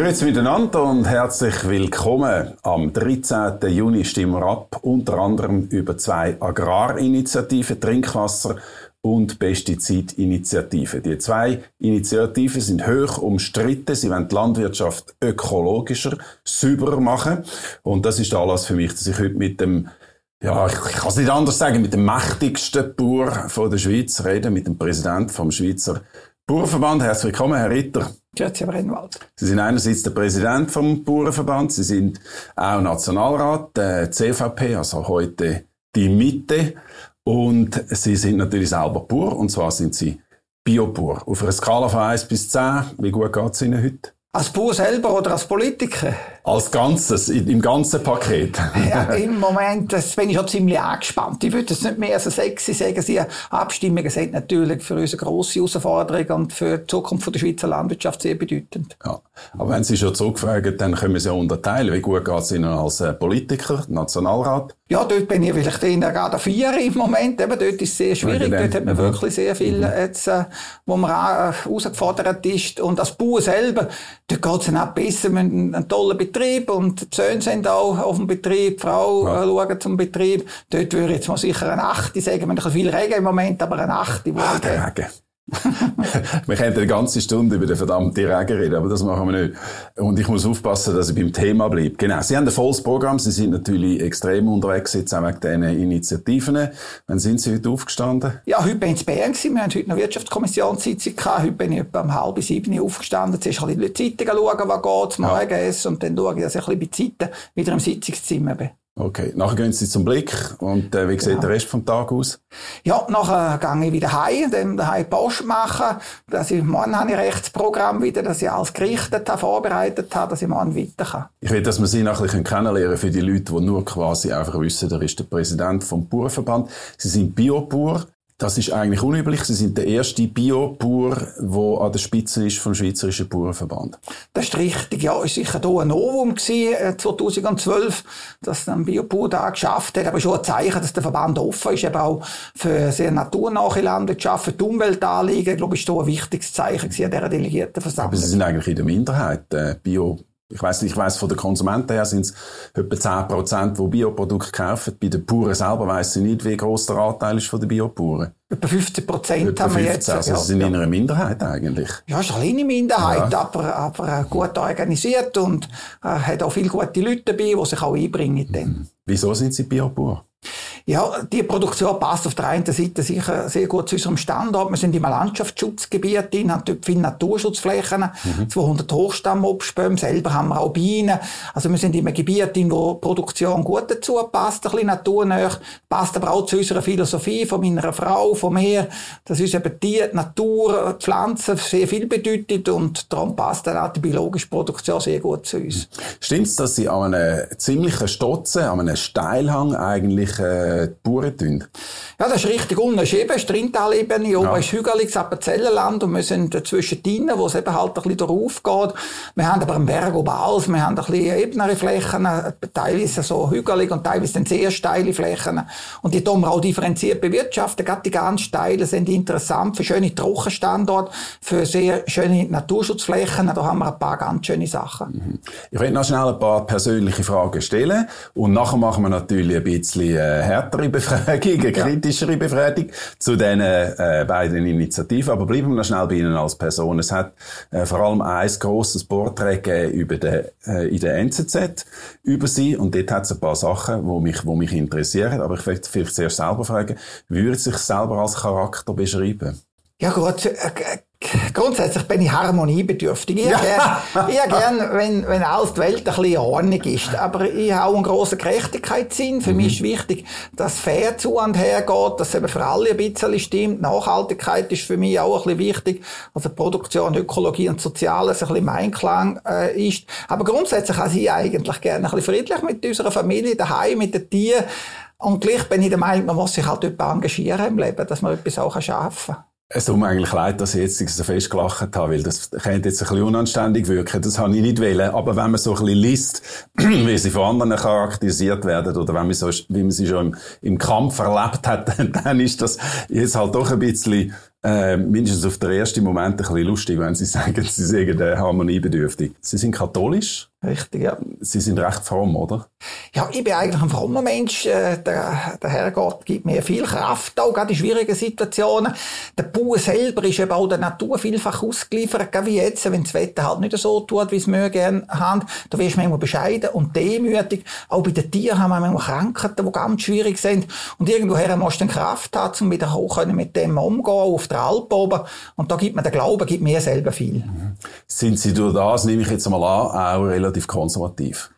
Grüezi miteinander und herzlich willkommen. Am 13. Juni stimmen wir ab, unter anderem über zwei Agrarinitiativen, Trinkwasser und Pestizidinitiative. Die zwei Initiativen sind hoch umstritten. Sie wollen die Landwirtschaft ökologischer, sauberer machen. Und das ist der Anlass für mich, dass ich heute mit dem ja, ich, ich kann es nicht anders sagen, mit dem mächtigsten Bauer von der Schweiz reden, mit dem Präsidenten vom Schweizer Bauernverband. Herzlich willkommen, Herr Ritter. Grüezi, Herr Rennwald. Sie sind einerseits der Präsident vom Bauernverband, Sie sind auch Nationalrat der CVP, also heute die Mitte. Und Sie sind natürlich selber Bauer, und zwar sind Sie Biobauer. Auf einer Skala von 1 bis 10, wie gut geht es Ihnen heute? Als Bauer selber oder als Politiker? Als Ganzes, im ganzen Paket. ja, im Moment das bin ich schon ziemlich angespannt. Ich würde es nicht mehr so sexy sagen. Sie Abstimmungen sind natürlich für uns eine grosse Herausforderung und für die Zukunft der Schweizer Landwirtschaft sehr bedeutend. Ja. Aber wenn Sie schon zurückfragen, dann können wir es ja unterteilen. Wie gut geht es Ihnen als äh, Politiker, Nationalrat? Ja, dort bin ich vielleicht in der gerade vier im Moment. Eben, dort ist es sehr schwierig. Dort hat man mhm. wirklich sehr viel, mhm. jetzt, äh, wo man äh, herausgefordert ist. Und als Bauer selber, dort geht es dann auch besser. Wir haben einen tollen Betrieb und die Söhne sind auch auf dem Betrieb, die Frau ja. äh, schaut zum Betrieb. Dort würde ich jetzt mal sicher eine Achte sagen. Wir haben viel Regen im Moment, aber eine Achte. Ah, der Regen. wir könnten eine ganze Stunde über den verdammten Regen reden, aber das machen wir nicht. Und ich muss aufpassen, dass ich beim Thema bleibe. Genau. Sie haben ein volles Programm. Sie sind natürlich extrem unterwegs jetzt auch wegen diesen Initiativen. Wann sind Sie heute aufgestanden? Ja, heute bin ich in Bern gewesen. Wir haben heute eine Wirtschaftskommissionssitzung gehabt. Heute bin ich etwa um halb sieben aufgestanden. Zuerst ein bisschen die Zeitungen schauen, was geht, mal ja. essen und dann schaue ich, dass ich ein bisschen bei Zeiten wieder im Sitzungszimmer bin. Okay, nachher gehen Sie zum Blick und äh, wie sieht genau. der Rest vom Tag aus? Ja, nachher gehe ich wieder heim, dann daheim Post machen, dass ich morgen habe ich Rechtsprogramm wieder, dass ich alles gerichtet habe, vorbereitet habe, dass ich morgen weiter kann. Ich will, dass wir Sie bisschen kennenlernen für die Leute, die nur quasi einfach wissen, er ist der Präsident vom Bauernverband. Sie sind Biobauer. Das ist eigentlich unüblich. Sie sind der erste Bio-Bauer, der an der Spitze ist vom Schweizerischen Bauernverband. Das ist richtig. Ja, ist sicher hier ein Novum gewesen, 2012, äh, dass ein Bio-Bauer da geschafft hat. Aber schon ein Zeichen, dass der Verband offen ist, eben auch für sehr naturnahe Landwirtschaft, für die Umweltanliegen. Ich glaube, ist hier ein wichtiges Zeichen gewesen an dieser Delegiertenversammlung. Aber Sie sind eigentlich in der Minderheit, äh, Bio ich weiß nicht, ich weiß von den Konsumenten her sind es etwa 10 Prozent, die Bioprodukte kaufen. Bei den Bauern selber weiss ich nicht, wie groß der Anteil ist von den Biobauern. Etwa 15 Prozent haben wir jetzt. Also, sie sind ja. in einer Minderheit eigentlich. Ja, es ist eine kleine Minderheit, ja. aber, aber gut organisiert und äh, hat auch viele gute Leute dabei, die sich auch einbringen. Mhm. Wieso sind sie Biobauer? Ja, die Produktion passt auf der einen Seite sicher sehr gut zu unserem Standort. Wir sind im Landschaftsschutzgebiet drin, haben dort viele Naturschutzflächen, mhm. 200 Hochstammobstbäume, selber haben wir auch Bienen. Also wir sind in einem Gebiet drin, wo die Produktion gut dazu passt, ein bisschen naturnah, passt aber auch zu unserer Philosophie von meiner Frau, von mir, dass uns eben die Natur, die Pflanzen sehr viel bedeutet und darum passt dann auch die biologische Produktion sehr gut zu uns. Stimmt es, dass Sie an einem ziemlichen Stotzen, an einem Steilhang eigentlich äh, äh, Bauern tun? Ja, das ist richtig. Unten ist eben Strintalebene, oben ja. ist hügeliges Appenzellenland und wir sind dazwischen drinnen, wo es eben halt ein bisschen darauf geht. Wir haben aber einen Berg oben alles, wir haben ein bisschen ebenere Flächen, teilweise so hügelig und teilweise dann sehr steile Flächen. Und die tun wir auch differenziert bewirtschaften. Gerade die ganz steilen sind interessant für schöne Trockenstandorte, für sehr schöne Naturschutzflächen. Da haben wir ein paar ganz schöne Sachen. Mhm. Ich will noch schnell ein paar persönliche Fragen stellen und nachher machen wir natürlich ein bisschen äh, härtere Befragung, eine kritischere Befragung zu diesen äh, beiden Initiativen. Aber bleiben wir noch schnell bei Ihnen als Person. Es hat äh, vor allem ein grosses Porträt gegeben über den, äh, in der NZZ über Sie und dort hat es ein paar Sachen, die mich, wo mich interessieren. Aber ich möchte vielleicht zuerst selber fragen, würde sich selber als Charakter beschreiben? Ja gut, äh, Grundsätzlich bin ich harmoniebedürftig. Ich ja. gern, gern wenn, wenn alles die Welt ein bisschen Ordnung ist. Aber ich habe auch einen grossen Gerechtigkeitssinn. Für mhm. mich ist wichtig, dass fair zu und her geht, dass es eben für alle ein bisschen stimmt. Nachhaltigkeit ist für mich auch ein bisschen wichtig. Also Produktion, Ökologie und Soziales ein bisschen im Einklang äh, ist. Aber grundsätzlich habe ich eigentlich gerne ein bisschen friedlich mit unserer Familie, daheim, mit den Tieren. Und gleich bin ich der Meinung, man muss sich halt engagieren im Leben, dass man etwas auch schaffen kann. Es tut mir eigentlich leid, dass ich jetzt so fest gelacht habe, weil das könnte jetzt ein bisschen unanständig wirken. Das habe ich nicht wollen. Aber wenn man so ein bisschen liest, wie sie von anderen charakterisiert werden oder wenn man so, wie man sie schon im, im Kampf erlebt hat, dann ist das jetzt halt doch ein bisschen äh, mindestens auf den ersten Moment ein bisschen lustig, wenn Sie sagen, Sie sind harmoniebedürftig. Sie sind katholisch? Richtig, ja. Sie sind recht fromm, oder? Ja, ich bin eigentlich ein frommer Mensch. Äh, der, der Herrgott gibt mir viel Kraft, auch gerade in schwierigen Situationen. Der Bauer selber ist eben auch der Natur vielfach ausgeliefert, wie jetzt, wenn das Wetter halt nicht so tut, wie es wir gerne haben. Da wirst du manchmal bescheiden und demütig. Auch bei den Tieren haben wir manchmal Krankheiten, die ganz schwierig sind. Und irgendwoher musst du dann Kraft haben, um wieder hoch mit dem umzugehen, auf der Alp oben. Und da gibt mir der Glaube, gibt mir selber viel. Mhm. Sind Sie durch das, nehme ich jetzt mal an, auch relativ konservativ?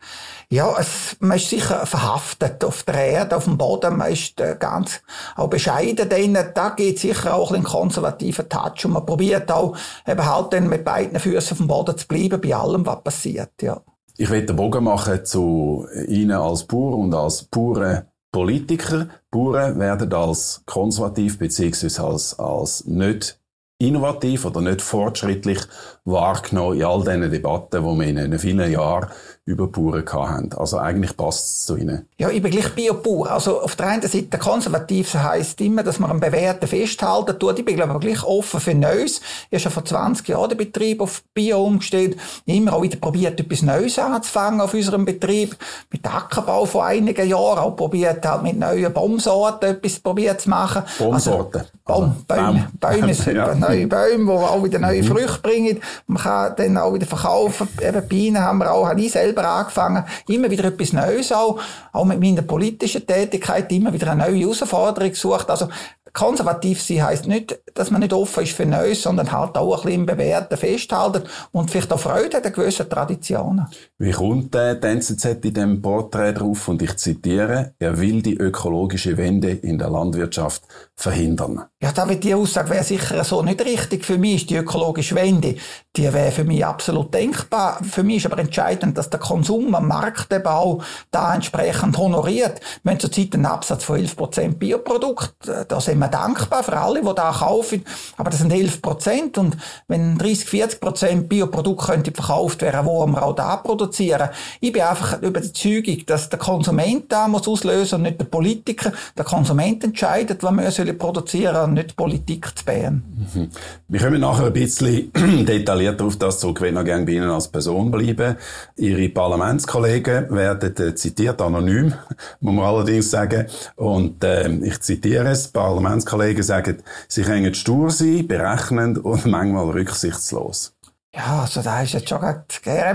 Ja, es, man ist sicher verhaftet auf der Erde, auf dem Boden. Man ist äh, ganz auch bescheiden drin. Da geht sicher auch ein konservativer Touch. Und man probiert auch eben halt dann mit beiden Füßen auf dem Boden zu bleiben bei allem, was passiert, ja. Ich will den Bogen machen zu Ihnen als Bauer und als pure Politiker. Bauern werden als konservativ beziehungsweise als, als nicht innovativ oder nicht fortschrittlich wahrgenommen in all diesen Debatten, die wir in vielen Jahren über Bauern hatten. Also eigentlich passt es zu ihnen. Ja, ich bin gleich Biobauer. Also auf der einen Seite konservativ heisst immer, dass man am Bewährten festhalten tut. Ich bin glaube ich gleich offen für Neues. Ich habe schon vor 20 Jahren den Betrieb auf Bio umgestellt. Immer auch wieder probiert, etwas Neues anzufangen auf unserem Betrieb. Mit Ackerbau vor einigen Jahren auch probiert, halt mit neuen Baumsorten etwas probiert zu machen. Baumsorten? Also, Baum, Bäume, Bäume, Bäume ja. neue Bäume, die auch wieder neue mhm. Früchte bringen. Man kann dann auch wieder verkaufen. Eben Bienen haben wir auch, habe ich selber selber angefangen, immer wieder etwas Neues auch, auch mit meiner politischen Tätigkeit, immer wieder eine neue Herausforderung gesucht. Also konservativ sein heisst nicht, dass man nicht offen ist für Neues, sondern halt auch ein bisschen im Bewährten festhalten und vielleicht auch Freude an gewissen Traditionen. Wie kommt der NZZ in diesem Porträt drauf? Und ich zitiere, er will die ökologische Wende in der Landwirtschaft verhindern. Ja, da wird die Aussage wäre sicher so nicht richtig. Für mich ist die ökologische Wende, die wäre für mich absolut denkbar. Für mich ist aber entscheidend, dass der Konsum am Markt eben auch da entsprechend honoriert. Wir haben zurzeit einen Absatz von 11% Bioprodukt. Da sind wir dankbar für alle, die da kaufen. Aber das sind 11%. Und wenn 30, 40% Bioprodukt könnte verkauft werden, wo wir auch da produzieren. Ich bin einfach überzeugt, dass der Konsument da muss auslösen und nicht der Politiker. Der Konsument entscheidet, was wir produzieren sollen, nicht Politik zu Bern. Mhm. Wir kommen nachher ein bisschen detaillierter auf das zurück, wenn wir gerne bei Ihnen als Person bleiben. Ihre Parlamentskollegen werden äh, zitiert, anonym, muss man allerdings sagen. Und äh, ich zitiere es, Parlamentskollegen sagen, sie können stur sein, berechnend und manchmal rücksichtslos. Ja, also da ist jetzt schon gerade,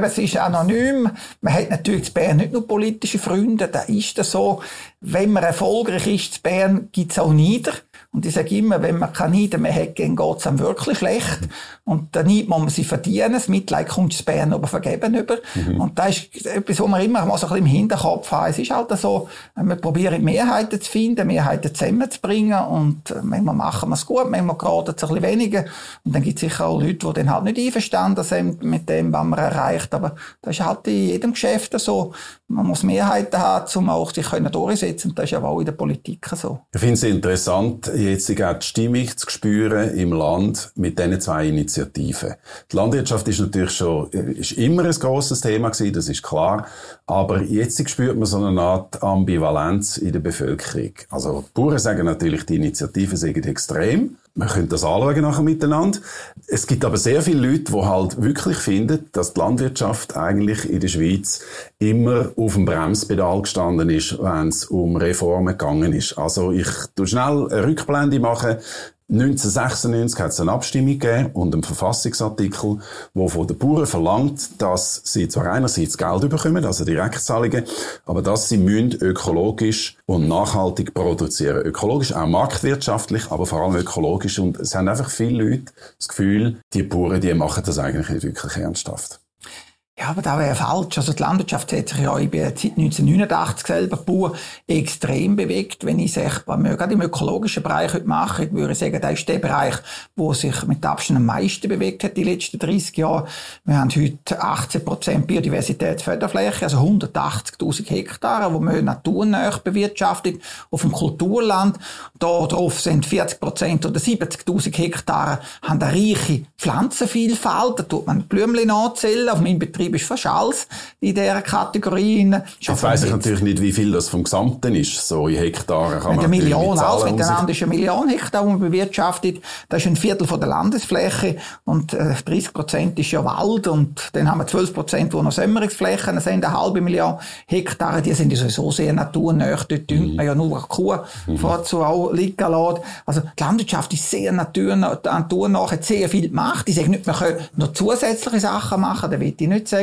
es ist anonym. Man hat natürlich in Bern nicht nur politische Freunde, da ist das so. Wenn man erfolgreich ist in Bern, gibt's auch Nieder. Und ich sage immer, wenn man keine Neiden mehr hat, dann geht's einem wirklich schlecht. Und Neid muss man sie verdienen. Das Mitleid kommt zu Bern aber vergeben über. Mhm. Und das ist etwas, was man immer mal so ein bisschen im Hinterkopf hat. Es ist halt so, wir probieren Mehrheiten zu finden, Mehrheiten zusammenzubringen. Und manchmal machen wir es gut, manchmal gerade es ein bisschen weniger. Und dann gibt es sicher auch Leute, die dann halt nicht einverstanden sind mit dem, was man erreicht. Aber das ist halt in jedem Geschäft so. Man muss Mehrheiten haben, um auch sich durchsetzen Das ist ja auch in der Politik so. Ich finde es interessant, jetzt auch die Stimmung zu spüren im Land mit diesen zwei Initiativen. Die Landwirtschaft ist natürlich schon, ist immer ein grosses Thema gewesen, das ist klar. Aber jetzt spürt man so eine Art Ambivalenz in der Bevölkerung. Also, die Bauern sagen natürlich, die Initiativen sind extrem. Man könnte das anschauen nachher miteinander. Es gibt aber sehr viele Leute, die halt wirklich finden, dass die Landwirtschaft eigentlich in der Schweiz immer auf dem Bremspedal gestanden ist, wenn es um Reformen gegangen ist. Also ich tu schnell eine Rückblende machen. 1996 hat es eine Abstimmung gegeben und einen Verfassungsartikel, wo von den Bauern verlangt, dass sie zwar einerseits Geld bekommen, also Direktzahlungen, aber dass sie ökologisch und nachhaltig produzieren. Ökologisch, auch marktwirtschaftlich, aber vor allem ökologisch. Und es haben einfach viele Leute das Gefühl, die Bauern, die machen das eigentlich nicht wirklich ernsthaft. Ja, aber das wäre falsch. Also die Landwirtschaft hat sich ja, ich bin seit 1989 selber Bauer, extrem bewegt. Wenn ich sage, was wir gerade im ökologischen Bereich heute machen, würde ich sagen, das ist der Bereich, wo sich mit Abstand am meisten bewegt hat die letzten 30 Jahre. Wir haben heute 18 Prozent Biodiversitätsförderfläche, also 180.000 Hektare, wo wir naturnah bewirtschaftet auf dem Kulturland. Da drauf sind 40 Prozent oder 70.000 Hektare haben eine reiche Pflanzenvielfalt. Da tut man Blümchen anzählen. Auf meinem Betrieb fast alles in dieser Kategorie. Jetzt weiss ich natürlich nicht, wie viel das vom Gesamten ist. So in Hektaren kann man Eine Million, alles miteinander ist eine Million Hektar, die man bewirtschaftet. Das ist ein Viertel von der Landesfläche und 30 äh, Prozent ist ja Wald und dann haben wir 12 Prozent, die noch Sämmerungsflächen sind, eine halbe Million Hektare. Die sind ja sowieso sehr naturnah. Dort düngt man ja nur Kuh mhm. vorzu auch liegen lassen. Also die Landwirtschaft ist sehr naturnah, naturnah hat sehr viel gemacht. Ich sage nicht, man kann noch zusätzliche Sachen machen, das will ich nicht sagen.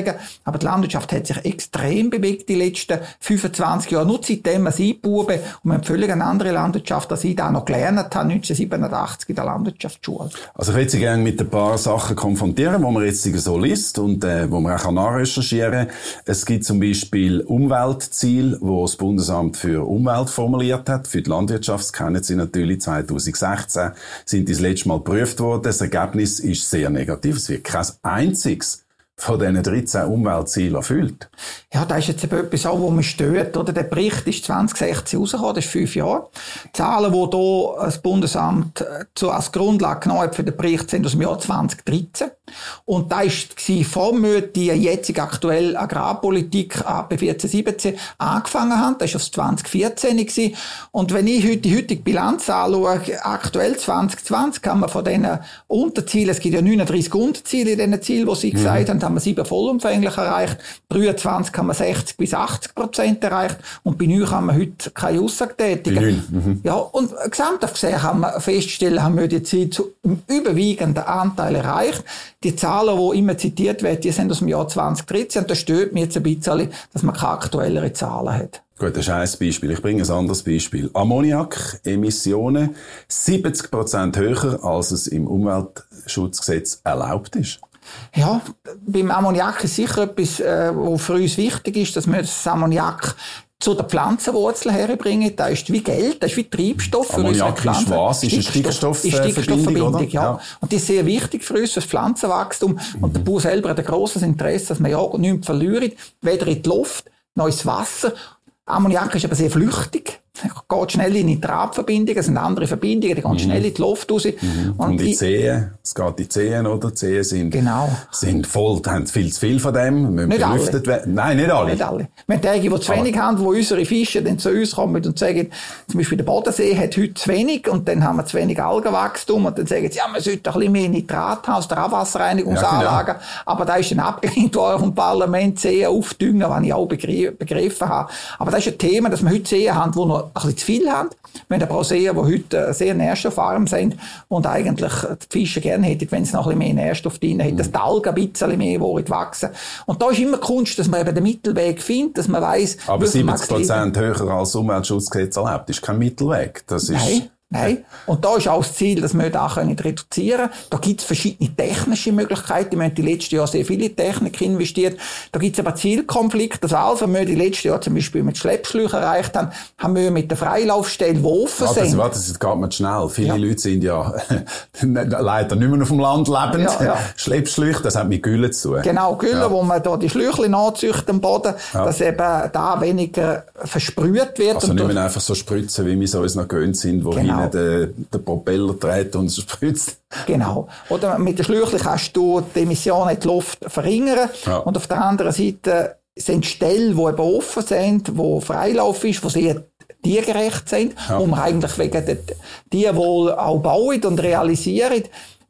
Aber die Landwirtschaft hat sich extrem bewegt die letzten 25 Jahre. Nur seitdem wir sie Buben und haben völlig eine andere Landwirtschaft, als ich da noch gelernt habe, 1987 in der Landwirtschaftsschule. Also ich würde Sie gerne mit ein paar Sachen konfrontieren, wo man jetzt so liest und äh, wo man auch nachrecherchieren kann. Es gibt zum Beispiel Umweltziele, wo das Bundesamt für Umwelt formuliert hat. Für die Landwirtschaft kennen Sie natürlich 2016 sind die das letzte Mal geprüft worden. Das Ergebnis ist sehr negativ. Es wird kein einziges von diesen 13 Umweltzielen erfüllt. Ja, das ist jetzt etwas auch, wo man stört, oder? Der Bericht ist 2016 rausgekommen, das ist fünf Jahre. Die Zahlen, die hier das Bundesamt äh, als Grundlage genommen hat für den Bericht, sind aus dem Jahr 2013. Und da war vor mir die jetzige aktuelle Agrarpolitik ab 14, 17 angefangen haben. Das war aufs 2014 gewesen. Und wenn ich heute die heutige Bilanz anschaue, aktuell 2020, kann man von diesen Unterzielen, es gibt ja 39 Unterziele in diesen Zielen, die Sie mhm. gesagt haben, haben wir sieben vollumfänglich erreicht. 23 haben wir 60 bis 80 Prozent erreicht. Und bei 9 haben wir heute keine Aussage tätigen. Mhm. Ja, und gesamt gesehen haben wir feststellen, haben wir die Ziele zu einem überwiegenden Anteil erreicht. Die Zahlen, die immer zitiert werden, die sind aus dem Jahr 2013. Und das stört mich jetzt ein bisschen, dass man keine aktuellere Zahlen hat. Gut, das ist ein Beispiel. Ich bringe ein anderes Beispiel. Ammoniak-Emissionen 70% höher, als es im Umweltschutzgesetz erlaubt ist. Ja, beim Ammoniak ist sicher etwas, äh, was für uns wichtig ist, dass wir das Ammoniak zu der Pflanzenwurzel herbringen. Das ist wie Geld, das ist wie Treibstoff für Ammoniak unsere Pflanzen. ist was? Ist eine Stickstoffverbindung, Stickstoffverbindung ja. ja. Und die ist sehr wichtig für uns, für das Pflanzenwachstum. Mhm. Und der Bauer selber hat ein grosses Interesse, dass man ja nichts verliert, weder in die Luft noch ins Wasser. Ammoniak ist aber sehr flüchtig geht schnell in Nitratverbindungen, es sind andere Verbindungen, die gehen mhm. schnell in die Luft raus. Mhm. Und, und die Zehen, es geht die Zehen, oder? Die Zehen sind, genau. sind voll, haben viel zu viel von dem, müssen nicht belüftet werden. Nein, nicht alle. Nicht alle. Wir haben Tage, die zu wenig haben, wo unsere Fische dann zu uns kommen und sagen, zum Beispiel der Bodensee hat heute zu wenig und dann haben wir zu wenig Algenwachstum und dann sagen sie, ja, man sollte ein bisschen mehr Nitrat haben aus der Abwasserreinigungsanlage. Ja, genau. Aber da ist dann abgelehnt worden vom Parlament, Zehen aufdüngen, was ich auch begriffen habe. Aber das ist ein Thema, dass wir heute Zehen haben, wo noch ein bisschen zu viel haben. Wir haben aber auch Seen, die heute sehr nährstoffarm sind und eigentlich die Fische gerne hätten, wenn es noch ein bisschen mehr Nährstoff drin hätte, dass die Algen ein bisschen mehr wachsen Und da ist immer Kunst, dass man eben den Mittelweg findet, dass man weiss, Aber 70 Prozent höher als Umweltschutzgesetz erlaubt, ist kein Mittelweg. Das ist Nein. Nein. Und da ist auch das Ziel, dass wir da können reduzieren können. Da gibt es verschiedene technische Möglichkeiten. Wir haben die letzten Jahr sehr viele Technik investiert. Da gibt es aber Zielkonflikte. Also, also wir die letzten Jahr zum Beispiel mit Schleppschläuchen erreicht haben, haben wir mit der Freilaufstelle, die offen warte, sind. Warte, das geht mir schnell. Viele ja. Leute sind ja leider nicht mehr auf dem Land lebend. Ja, ja. Schleppschläuche, das hat mit Gülle zu tun. Genau, Gülle, ja. wo man da die Schläuche anzüchtet am Boden, ja. dass eben da weniger versprüht wird. Also nicht mehr einfach so spritzen, wie wir es uns noch gewöhnt sind, wo genau genau. den, den Propeller dreht und spritzt. Genau. Oder mit der Schlüchli kannst du die Emissionen in die Luft verringern. Ja. Und auf der anderen Seite sind Stellen, die eben offen sind, wo Freilauf ist, wo sehr tiergerecht sind, ja. wo man eigentlich wegen der Tierwohl auch bauen und realisieren.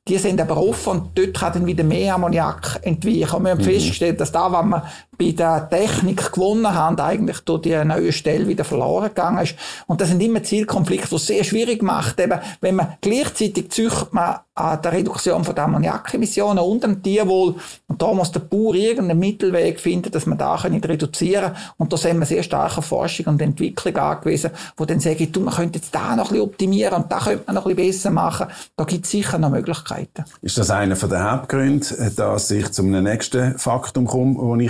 Die sind aber offen und dort kann dann wieder mehr Ammoniak entweichen. Und wir haben mhm. festgestellt, dass da, was wir bei der Technik gewonnen haben, eigentlich durch die neue Stelle wieder verloren gegangen ist. Und das sind immer Zielkonflikte, die es sehr schwierig macht. Eben, wenn man gleichzeitig züchtet man an der Reduktion von Ammoniakemissionen und am Tierwohl. Und da muss der Bauer irgendeinen Mittelweg finden, dass man da reduzieren kann. Und da sind wir sehr stark auf Forschung und Entwicklung angewiesen, wo dann sagen, du, man könnte jetzt da noch ein bisschen optimieren und da könnte man noch ein bisschen besser machen. Da gibt es sicher noch Möglichkeiten. Ist das einer der Hauptgründe, dass ich zum nächsten Faktum komme, das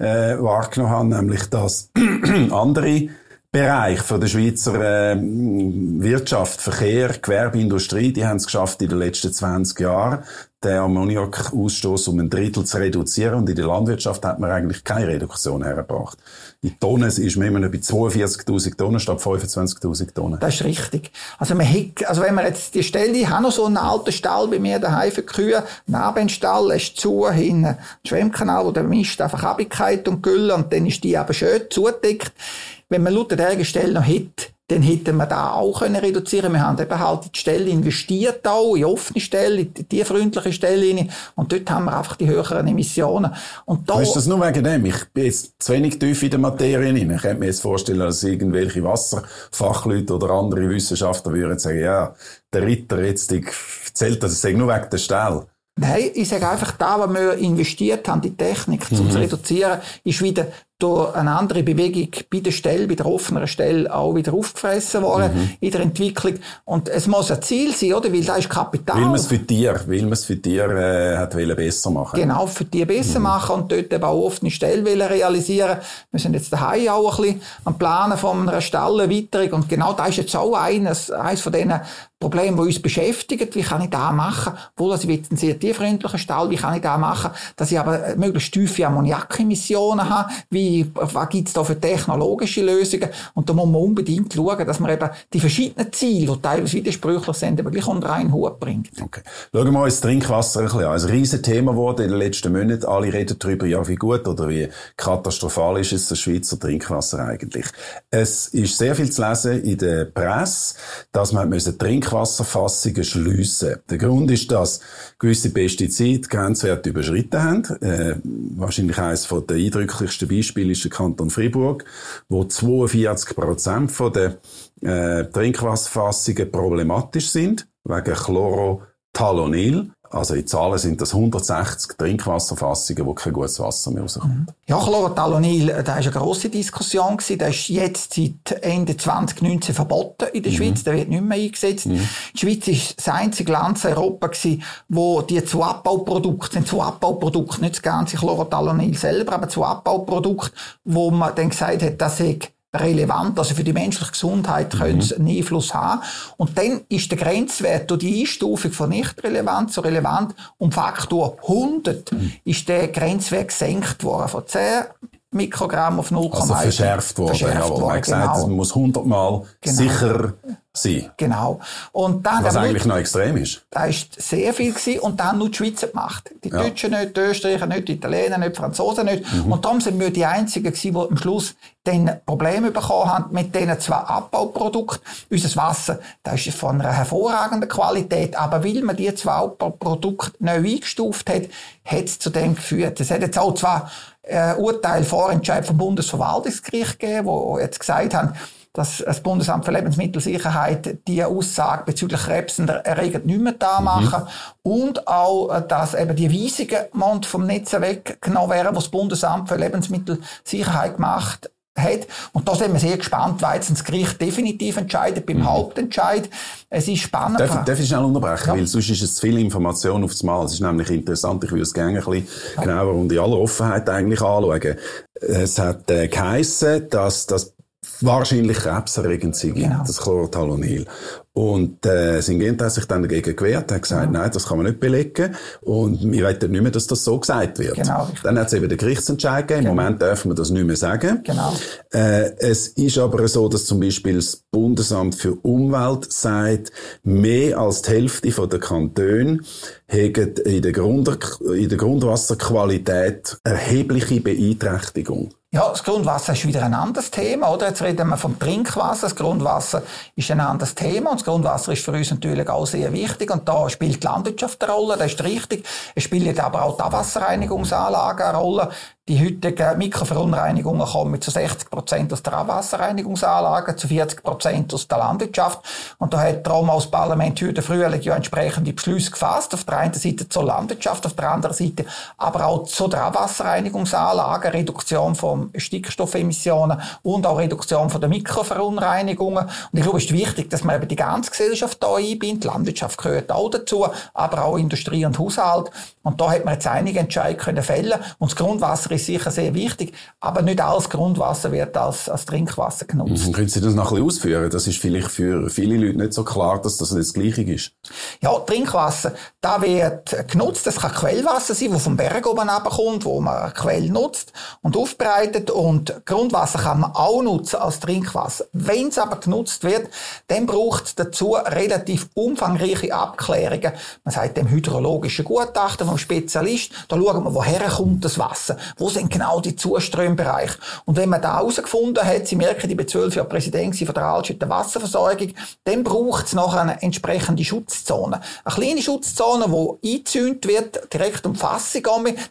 ich äh, wahrgenommen habe, nämlich dass andere Bereich von der Schweizer äh, Wirtschaft, Verkehr, Gewerbeindustrie, die haben es geschafft in den letzten 20 Jahren, den Ammoniakausstoß um ein Drittel zu reduzieren und in der Landwirtschaft hat man eigentlich keine Reduktion hergebracht. In Tonnen ist man immer noch bei 42.000 Tonnen statt 25.000 Tonnen. Das ist richtig. Also man hat, also wenn man jetzt die Stelle, ich habe noch so einen alten Stall bei mir daheim für Kühe, Nabenstall ist zu, hinten ein Schwemmkanal, wo der Mist einfach abgekeilt und Gülle und dann ist die aber schön zugedeckt wenn man der Stelle noch hätte, dann hätten wir da auch können reduzieren. Wir haben eben halt in die Stelle investiert auch, in offene Stelle, in die tierfreundliche Stelle Und dort haben wir einfach die höheren Emissionen. Und da ist das nur wegen dem? Ich bin jetzt zu wenig tief in der Materie rein. Ich könnte mir jetzt vorstellen, dass irgendwelche Wasserfachleute oder andere Wissenschaftler würden sagen, ja, der Ritter jetzt erzählt, dass es nur wegen der Stelle. Nein, ich sage einfach, da, was wir investiert haben, die Technik, um mhm. zu reduzieren, ist wieder durch eine andere Bewegung bei der Stelle, bei der offenen Stelle auch wieder aufgefressen worden mhm. in der Entwicklung. Und es muss ein Ziel sein, oder? Weil da ist Kapital. Will man es für Tier, will man es für Tier äh, hat besser machen. Genau, für Tier besser mhm. machen und dort eben auch offene Stelle realisieren. Wir sind jetzt daheim auch ein bisschen am Planen von einer Stallerweiterung und genau da ist jetzt auch eines, eines von diesen Problemen, die uns beschäftigen. Wie kann ich da machen? Obwohl, also ich einen sehr tierfreundlichen Stall, wie kann ich da machen, dass ich aber möglichst tiefe Ammoniakemissionen habe? Wie was gibt es da für technologische Lösungen? Und da muss man unbedingt schauen, dass man eben die verschiedenen Ziele, die teilweise widersprüchlich sind, aber gleich unter einen Hut bringt. Okay. Schauen wir uns das Trinkwasser ein bisschen an. Ein riesen Thema wurde in den letzten Monaten. Alle reden darüber, ja, wie gut oder wie katastrophal ist es, das Schweizer Trinkwasser eigentlich. Es ist sehr viel zu lesen in der Presse, dass man Trinkwasserfassungen schliessen Der Grund ist, dass gewisse Pestizide Grenzwerte überschritten haben. Äh, wahrscheinlich eines der eindrücklichsten Beispiele Beispiel ist der Kanton Fribourg, wo 42 Prozent der äh, Trinkwasserfassungen problematisch sind, wegen Chlorothalonil. Also in Zahlen sind das 160 Trinkwasserfassungen, wo kein gutes Wasser mehr rauskommt. Mhm. Ja, Chlorothalonil, äh, da ist eine grosse Diskussion gewesen. Der ist jetzt seit Ende 2019 verboten in der mhm. Schweiz. Der wird nicht mehr eingesetzt. Mhm. Die Schweiz ist das einzige Land in Europa gewesen, wo die zu Abbauprodukte, sind zu Abbauprodukte, nicht das ganze Chlorothalonil selber, aber zu Abbauprodukte, wo man dann gesagt hat, das sei relevant, also für die menschliche Gesundheit mhm. können es einen Einfluss haben. Und dann ist der Grenzwert durch die Einstufung von nicht relevant zu relevant um Faktor 100 mhm. ist der Grenzwert gesenkt worden von 10 Mikrogramm auf 0,1. Also verschärft worden, verschärft. Worden, man hat gesagt, genau. es muss 100 Mal genau. sicher sein. Genau. Und dann, Was eigentlich noch extrem ist. Da ist sehr viel gewesen und dann nur die Schweizer gemacht. Die ja. Deutschen nicht, die Österreicher nicht, die Italiener nicht, die Franzosen nicht. Mhm. Und darum sind wir die Einzigen gewesen, die am Schluss dann Probleme bekommen haben mit diesen zwei Abbauprodukten. Unser Wasser, das ist von einer hervorragenden Qualität, aber weil man diese zwei Abbauprodukte neu eingestuft hat, hat es zu dem geführt. Es hat jetzt auch zwar äh, Urteil, Vorentscheid vom Bundesverwaltungsgericht gegeben, wo jetzt gesagt haben, dass das Bundesamt für Lebensmittelsicherheit die Aussage bezüglich Krebserregend nicht mehr da mhm. machen mhm. und auch, äh, dass eben die Weisungen vom Netz weggenommen werden, was das Bundesamt für Lebensmittelsicherheit gemacht hat. Und da sind wir sehr gespannt, weil jetzt das Gericht definitiv entscheidet beim mhm. Hauptentscheid. Es ist spannend. Darf, darf ich schnell unterbrechen? Ja. Weil sonst ist es zu viel Information aufs Mal. Es ist nämlich interessant. Ich würde es gerne ein bisschen ja. genauer und in aller Offenheit eigentlich anschauen. Es hat äh, geheissen, dass das wahrscheinlich krebserregend sei, genau. das Chlorothalonil. Und äh, Syngenta hat sich dann dagegen gewehrt, hat gesagt, ja. nein, das kann man nicht belegen und wir wollen nicht mehr, dass das so gesagt wird. Genau. Dann hat es eben den Gerichtsentscheid gegeben, genau. im Moment dürfen wir das nicht mehr sagen. Genau. Äh, es ist aber so, dass zum Beispiel das Bundesamt für Umwelt sagt, mehr als die Hälfte der Kantone haben in der, Grund in der Grundwasserqualität erhebliche Beeinträchtigung. Ja, das Grundwasser ist wieder ein anderes Thema, oder? Jetzt reden wir vom Trinkwasser. Das Grundwasser ist ein anderes Thema und das Grundwasser ist für uns natürlich auch sehr wichtig und da spielt die Landwirtschaft eine Rolle, das ist richtig. Es spielt aber auch die Abwasserreinigungsanlagen eine Rolle. Die heutigen Mikroverunreinigungen kommen zu 60 Prozent aus der Abwasserreinigungsanlagen, zu 40 Prozent aus der Landwirtschaft. Und da hat darum auch das Parlament heute Frühling ja entsprechende Beschlüsse gefasst. Auf der einen Seite zur Landwirtschaft, auf der anderen Seite aber auch zu der Abwasserreinigungsanlagen, Reduktion von Stickstoffemissionen und auch Reduktion von der Mikroverunreinigungen. Und ich glaube, es ist wichtig, dass man eben die ganze Gesellschaft da einbindet. Die Landwirtschaft gehört auch dazu, aber auch Industrie und Haushalt. Und da hat man jetzt einige Entscheidungen können fällen. Und das Grundwasser ist sicher sehr wichtig, aber nicht alles Grundwasser wird als, als Trinkwasser genutzt. Mhm. Können Sie das noch ein bisschen ausführen? Das ist vielleicht für viele Leute nicht so klar, dass das das Gleiche ist. Ja, Trinkwasser, da wird genutzt. Das kann Quellwasser sein, das vom Berg oben kommt, wo man eine Quelle nutzt und aufbereitet. Und Grundwasser kann man auch nutzen als Trinkwasser. Wenn es aber genutzt wird, dann braucht es dazu relativ umfangreiche Abklärungen. Man sagt dem hydrologischen Gutachten vom Spezialist. Da schauen wir, woher kommt das Wasser? Wo sind genau die Zuströmbereiche? Und wenn man da herausgefunden hat, Sie merken, ich bin zwölf Jahre Präsident von der Altstädter Wasserversorgung, dann braucht es noch eine entsprechende Schutzzone. Eine kleine Schutzzone, die eingezäunt wird, direkt um die Fassung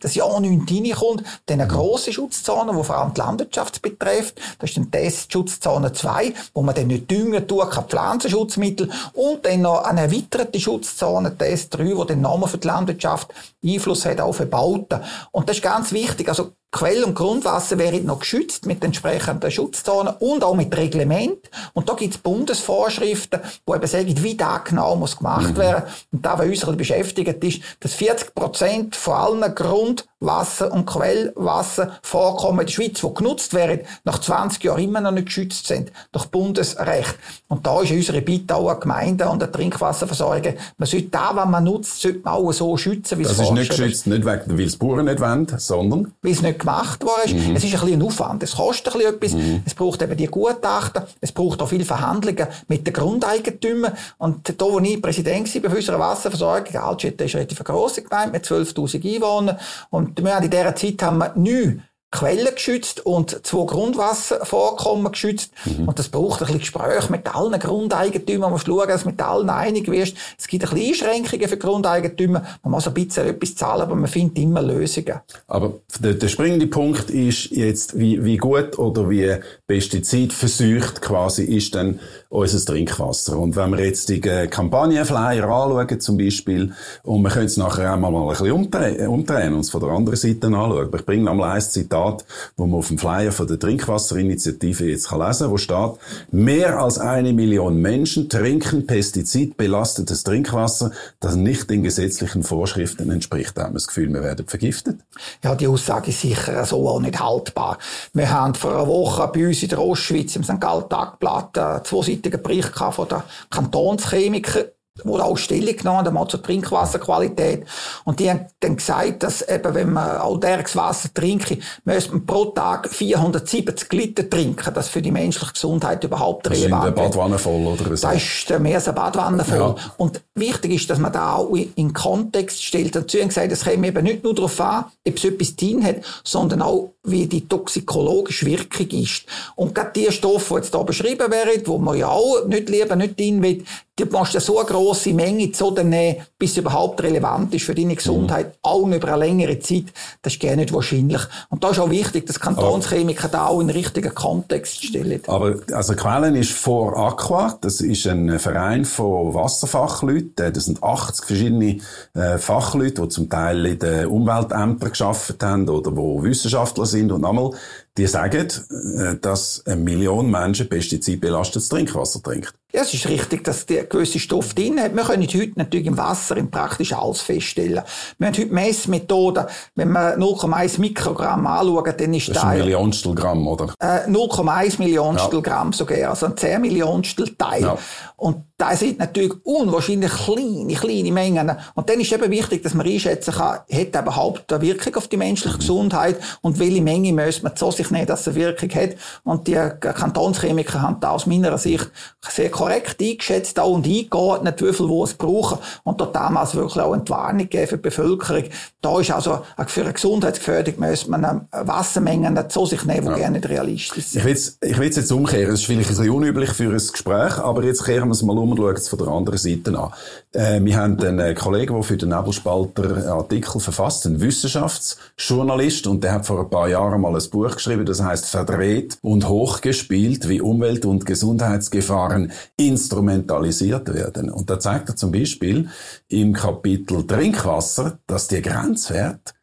dass ja auch nichts reinkommt. Dann eine grosse Schutzzone, die vor allem die Landwirtschaft betrifft. Das ist dann Testschutzzone 2, wo man dann nicht düngen tut, keine Pflanzenschutzmittel. Und dann noch eine erweiterte Schutzzone, Test 3, wo den Namen für die Landwirtschaft Einfluss hat auf Bauten. Und das ist ganz wichtig. Also そ Quell- und Grundwasser wären noch geschützt mit entsprechenden Schutzzonen und auch mit Reglement. Und da gibt es Bundesvorschriften, die eben sagen, wie da genau muss gemacht mhm. werden. Und da, was uns beschäftigt, ist, dass 40 Prozent von allen Grundwasser- und Quellwasservorkommen in der Schweiz, die genutzt werden, nach 20 Jahren immer noch nicht geschützt sind durch Bundesrecht. Und da ist unsere Bitte auch an Gemeinden und an Trinkwasserversorgung, man sollte da, was man nutzt, sollte man auch so schützen, wie es Das ist nicht geschützt, nicht weil es Bauern nicht wollen, sondern? Weil es nicht gemacht worden ist. Mhm. Es ist ein bisschen ein Aufwand. Es kostet ein bisschen etwas. Mhm. Es braucht eben die Gutachten. Es braucht auch viele Verhandlungen mit den Grundeigentümern. Und da, wo ich Präsident war bei unserer Wasserversorgung, Altstädte ist eine relativ grosse Gemeinde mit 12.000 Einwohnern. Und wir haben in dieser Zeit haben wir neun Quellen geschützt und zwei Grundwasservorkommen geschützt. Mhm. Und das braucht ein bisschen Gespräch mit allen Grundeigentümern. Man muss schauen, dass du mit allen einig wirst. Es gibt ein bisschen Einschränkungen für Grundeigentümer. Man muss ein bisschen etwas zahlen, aber man findet immer Lösungen. Aber der, der springende Punkt ist jetzt, wie, wie gut oder wie pestizidverseucht quasi ist denn unser Trinkwasser. Und wenn wir jetzt die Kampagnenflyer anschauen, zum Beispiel, und wir können es nachher auch mal ein bisschen umdrehen, umdrehen und es von der anderen Seite anschauen. Ich bringe nochmal ein Zitat Zitat, wo man auf dem Flyer von der Trinkwasserinitiative jetzt kann lesen wo steht, mehr als eine Million Menschen trinken pestizidbelastetes Trinkwasser, das nicht den gesetzlichen Vorschriften entspricht. Da haben wir das Gefühl, wir werden vergiftet. Ja, die Aussage ist sicher so auch nicht haltbar. Wir haben vor einer Woche bei uns in der Ostschweiz im St. Gallen Tagblatt einen zweiseitigen Bericht von der Kantonschemiker wohl auch Stellung genommen, einmal zur Trinkwasserqualität. Und die haben dann gesagt, dass eben, wenn man alderges Wasser trinke, müsste man pro Tag 470 Liter trinken, das für die menschliche Gesundheit überhaupt relevant ist. Das ist Badwanne voll, oder? Das ist mehr als eine Badwanne voll. Ja. Und wichtig ist, dass man da auch in Kontext stellt. Dazu haben gesagt, es käme eben nicht nur darauf an, ob es etwas drin hat, sondern auch, wie die toxikologische Wirkung ist. Und gerade die Stoffe, die jetzt hier beschrieben werden, wo man ja auch nicht lieber nicht drin will, die musst du so eine grosse Menge zu dir nehmen, bis es überhaupt relevant ist für deine Gesundheit, mhm. auch über eine längere Zeit. Das ist gar nicht wahrscheinlich. Und da ist auch wichtig, dass Kantonschemiker da auch in den richtigen Kontext stellen. Aber, also Quellen ist vor Aqua. Das ist ein Verein von Wasserfachleuten. Das sind 80 verschiedene äh, Fachleute, die zum Teil in den Umweltämtern geschafft haben oder wo Wissenschaftler sind und einmal die sagen, äh, dass eine Million Menschen pestizidbelastetes Trinkwasser trinkt. Ja, es ist richtig, dass der gewisse Stoff drin hat. Wir können heute natürlich im Wasser im praktisch alles feststellen. Wir haben heute Messmethoden. Wenn wir 0,1 Mikrogramm anschauen, dann ist das ist ein Millionstel Gramm, oder? Äh, 0,1 Millionstel ja. Gramm sogar, also ein 10 Millionstel Teil. Ja. Und da sind natürlich unwahrscheinlich kleine, kleine Mengen. Und dann ist eben wichtig, dass man einschätzen kann, hat er überhaupt eine Wirkung auf die menschliche Gesundheit und welche Menge muss man zu sich nehmen, dass es eine Wirkung hat. Und die Kantonschemiker haben da aus meiner Sicht sehr korrekt eingeschätzt auch und eingeordnet, wie viel wo es brauchen. Und dort damals wirklich auch eine Warnung gegeben für die Bevölkerung. Da ist also für eine Gesundheitsgefährdung muss man Wassermengen zu sich nehmen, die ja. gerne nicht realistisch sind. Ich will, will jetzt umkehren. Das ist vielleicht ein bisschen unüblich für ein Gespräch, aber jetzt kehren wir es mal um wir schauen es von der anderen Seite an. Äh, wir haben einen Kollegen, der für den Nebelspalter einen Artikel verfasst, ein Wissenschaftsjournalist, und der hat vor ein paar Jahren mal ein Buch geschrieben, das heißt Verdreht und hochgespielt, wie Umwelt- und Gesundheitsgefahren instrumentalisiert werden. Und da zeigt er zum Beispiel im Kapitel Trinkwasser, dass die Grenzwerte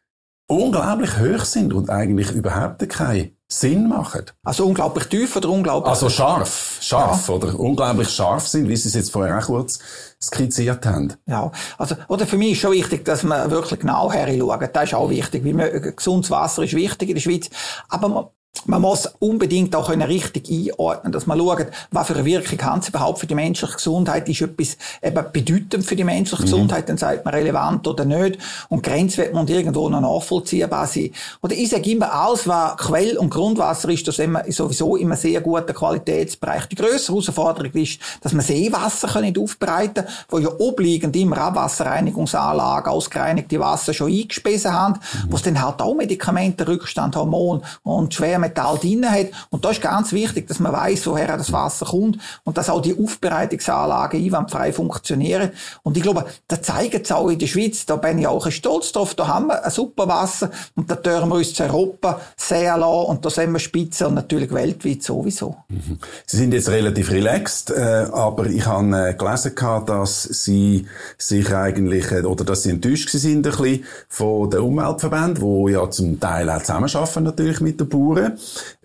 unglaublich hoch sind und eigentlich überhaupt keinen Sinn machen. Also unglaublich tief oder unglaublich? Also scharf, scharf ja. oder unglaublich scharf sind, wie Sie es jetzt vorher auch kurz skizziert haben. Ja, also oder für mich ist schon wichtig, dass man wirklich genau herschaut. Das ist auch wichtig. Wie gesundes Wasser ist wichtig in der Schweiz, aber man, man muss unbedingt auch richtig einordnen, dass man schaut, was für eine Wirkung haben sie überhaupt für die menschliche Gesundheit. Ist etwas eben bedeutend für die menschliche mhm. Gesundheit, dann sagt man relevant oder nicht. Und Grenzen wird irgendwo noch nachvollziehbar sein. Oder ich sage immer, alles, was Quell- und Grundwasser ist, das ist sowieso immer sehr guter Qualitätsbereich. Die grössere Herausforderung ist, dass man Seewasser nicht aufbereiten können, wo ja obliegend immer Abwasserreinigungsanlagen, ausgereinigte Wasser schon eingespissen haben, mhm. wo es dann halt auch Medikamente, Rückstand, Hormon und schwer Schwermetall drin hat. Und da ist ganz wichtig, dass man weiß, woher das Wasser kommt und dass auch die Aufbereitungsanlagen einwandfrei funktionieren. Und ich glaube, das zeigt es auch in der Schweiz. Da bin ich auch stolz drauf. Da haben wir ein super Wasser und da dürfen wir uns zu Europa sehr lassen und da sind wir spitze und natürlich weltweit sowieso. Mhm. Sie sind jetzt relativ relaxed, äh, aber ich habe äh, gelesen, dass Sie sich eigentlich, äh, oder dass Sie enttäuscht sind ein bisschen von den Umweltverbänden, die ja zum Teil auch zusammenarbeiten natürlich mit den Bauern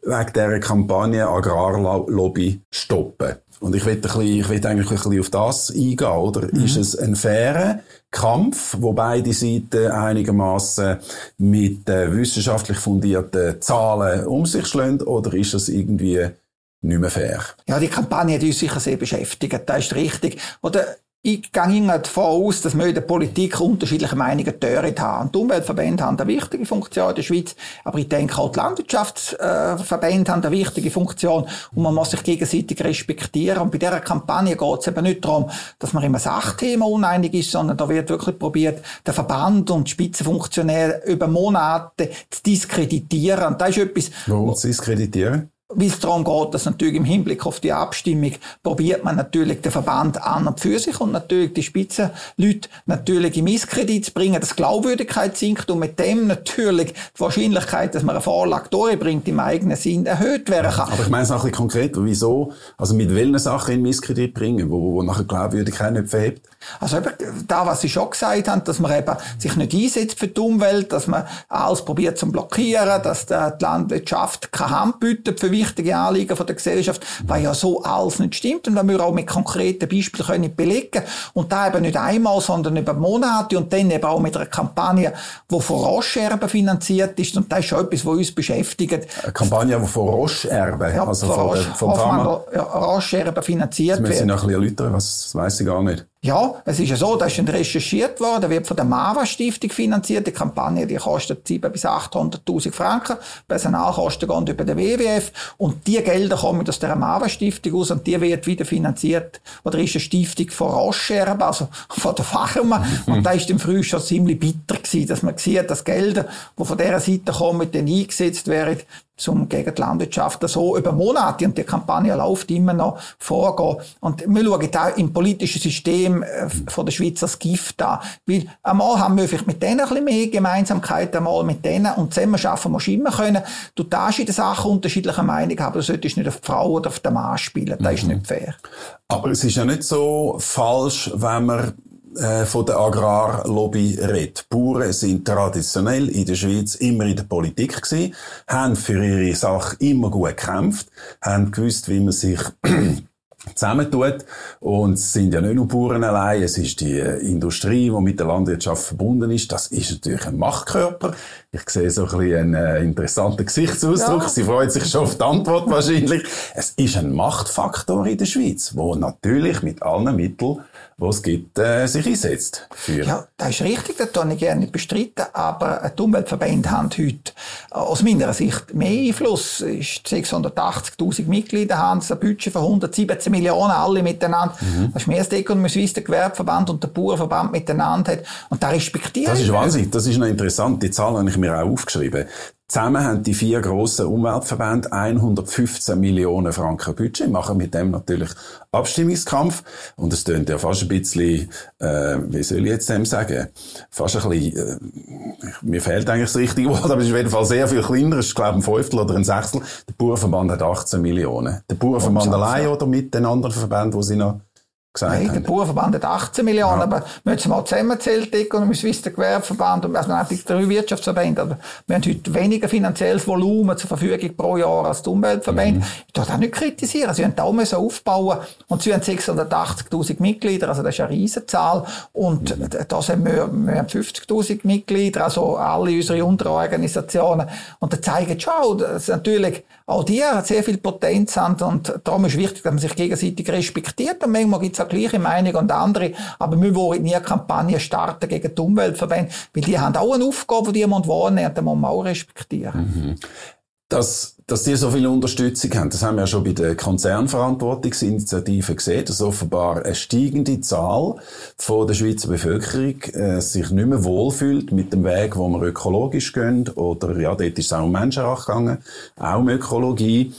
wegen dieser Kampagne Agrarlobby stoppen. Und ich will, ein bisschen, ich will eigentlich ein bisschen auf das eingehen, oder? Mhm. Ist es ein fairer Kampf, wo beide Seiten einigermaßen mit äh, wissenschaftlich fundierten Zahlen um sich schlagen, oder ist es irgendwie nicht mehr fair? Ja, die Kampagne hat uns sicher sehr beschäftigt, das ist richtig. Oder ich gehe davon aus, dass wir in der Politik unterschiedliche Meinungen tören haben. Die Umweltverbände haben eine wichtige Funktion in der Schweiz, aber ich denke auch die Landwirtschaftsverbände haben eine wichtige Funktion und man muss sich gegenseitig respektieren. Und bei dieser Kampagne geht es eben nicht darum, dass man immer Sachthema uneinig ist, sondern da wird wirklich probiert, den Verband und die Spitzenfunktionäre über Monate zu diskreditieren. Und das ist etwas... Warum zu diskreditieren? Wie es darum geht, dass natürlich im Hinblick auf die Abstimmung probiert man natürlich den Verband an und für sich und natürlich die Spitzenleute natürlich in Misskredit zu bringen, dass Glaubwürdigkeit sinkt und mit dem natürlich die Wahrscheinlichkeit, dass man eine Vorlage durchbringt im eigenen Sinn erhöht werden kann. Aber ich meine es noch ein bisschen konkreter. Wieso? Also mit welchen Sachen in Misskredit bringen, wo, wo nachher Glaubwürdigkeit nicht verhebt? Also eben da, was Sie schon gesagt haben, dass man eben sich nicht einsetzt für die Umwelt, dass man alles probiert zu blockieren, dass die Landwirtschaft keine Hand bietet für wichtige Anliegen von der Gesellschaft, weil ja so alles nicht stimmt und wenn wir auch mit konkreten Beispielen können belegen und da eben nicht einmal, sondern über Monate und dann eben auch mit einer Kampagne, die von Roche-Erben finanziert ist und das ist schon etwas, was uns beschäftigt. Eine Kampagne, die von Roche-Erben, ja, also von, Roche, vom Pharma... Ja, Roche-Erben finanziert wird. Das müssen Sie noch ein bisschen erläutern, was weiss ich gar nicht. Ja, es ist ja so, da ist dann recherchiert worden, wird von der MAVA-Stiftung finanziert. Die Kampagne, die kostet 700.000 bis 800.000 Franken. Personalkosten gehen über den WWF. Und die Gelder kommen aus der MAVA-Stiftung aus und die wird wieder finanziert. Oder ist eine Stiftung von Rocherben, also von der Firma. Und da ist im Frühjahr schon ziemlich bitter gewesen, dass man sieht, dass Gelder, die von dieser Seite kommen, dann eingesetzt werden zum gegen die Landwirtschaft so über Monate und die Kampagne läuft immer noch vorgehen. Und wir schauen da im politischen System äh, von der Schweiz als Gift an. Weil einmal haben wir vielleicht mit denen ein bisschen mehr Gemeinsamkeit, einmal mit denen und zusammen schaffen wir immer können. Du darfst in der Sache unterschiedliche Meinungen haben, du solltest nicht auf die Frau oder auf den Mann spielen. Das mhm. ist nicht fair. Aber es ist ja nicht so falsch, wenn man äh, von der Agrarlobby redet. Bauern sind traditionell in der Schweiz immer in der Politik gewesen, haben für ihre Sache immer gut gekämpft, haben gewusst, wie man sich zusammentut. Und es sind ja nicht nur Bauern allein, es ist die Industrie, die mit der Landwirtschaft verbunden ist. Das ist natürlich ein Machtkörper. Ich sehe so ein bisschen einen äh, interessanten Gesichtsausdruck. Ja. Sie freut sich schon auf die Antwort wahrscheinlich. Es ist ein Machtfaktor in der Schweiz, wo natürlich mit allen Mitteln was es gibt, äh, sich einsetzt. Für. Ja, das ist richtig, das kann ich gerne nicht bestreiten, aber die Umweltverbände haben heute äh, aus meiner Sicht mehr Einfluss. 680'000 Mitglieder haben ein Budget von 117 Millionen, alle miteinander. Mhm. Das ist mehr als die Ökonomie Suisse, der Gewerbeverband und der Bauernverband miteinander hat. Und da respektieren Das ist Wahnsinn, das ist noch interessant, die Zahlen habe ich mir auch aufgeschrieben. Zusammen haben die vier grossen Umweltverbände 115 Millionen Franken Budget, machen mit dem natürlich Abstimmungskampf. Und es tönt ja fast ein bisschen, äh, wie soll ich jetzt dem sagen, fast ein bisschen, äh, mir fehlt eigentlich das richtige Wort, aber es ist auf jeden Fall sehr viel kleiner. Es ist, glaube ich, ein Fünftel oder ein Sechstel. Der Bauernverband hat 18 Millionen. Der Bauernverband allein oder mit den anderen Verbänden, die sie noch gesagt Nein, haben. der Bauernverband hat 18 Millionen, ja. aber wir haben es mal zusammenzählt, die Ökonomie Suisse, der Gewerbeverband und also die drei Wirtschaftsverbände, aber wir haben heute weniger finanzielles Volumen zur Verfügung pro Jahr als die Umweltverbände. Mhm. Ich darf das nicht kritisieren. Sie haben da so aufbauen und sie haben 680.000 Mitglieder, also das ist eine Riesenzahl und mhm. da sind wir, wir haben 50.000 Mitglieder, also alle unsere Unterorganisationen und da zeigen schon, dass natürlich auch die sehr viel Potenz haben und darum ist wichtig, dass man sich gegenseitig respektiert und manchmal gibt es auch gleiche Meinung und andere, aber wir wollen nie eine Kampagne starten gegen die Umweltverbände, weil die haben auch eine Aufgabe, die man wahrnehmen, die muss man auch respektieren. Mhm. Das dass die so viel Unterstützung haben, das haben wir ja schon bei der Konzernverantwortungsinitiative gesehen, dass offenbar eine steigende Zahl von der Schweizer Bevölkerung äh, sich nicht mehr wohlfühlt mit dem Weg, wo wir ökologisch gehen. Oder ja, dort ist es auch um Menschenrecht gegangen, auch um Ökologie.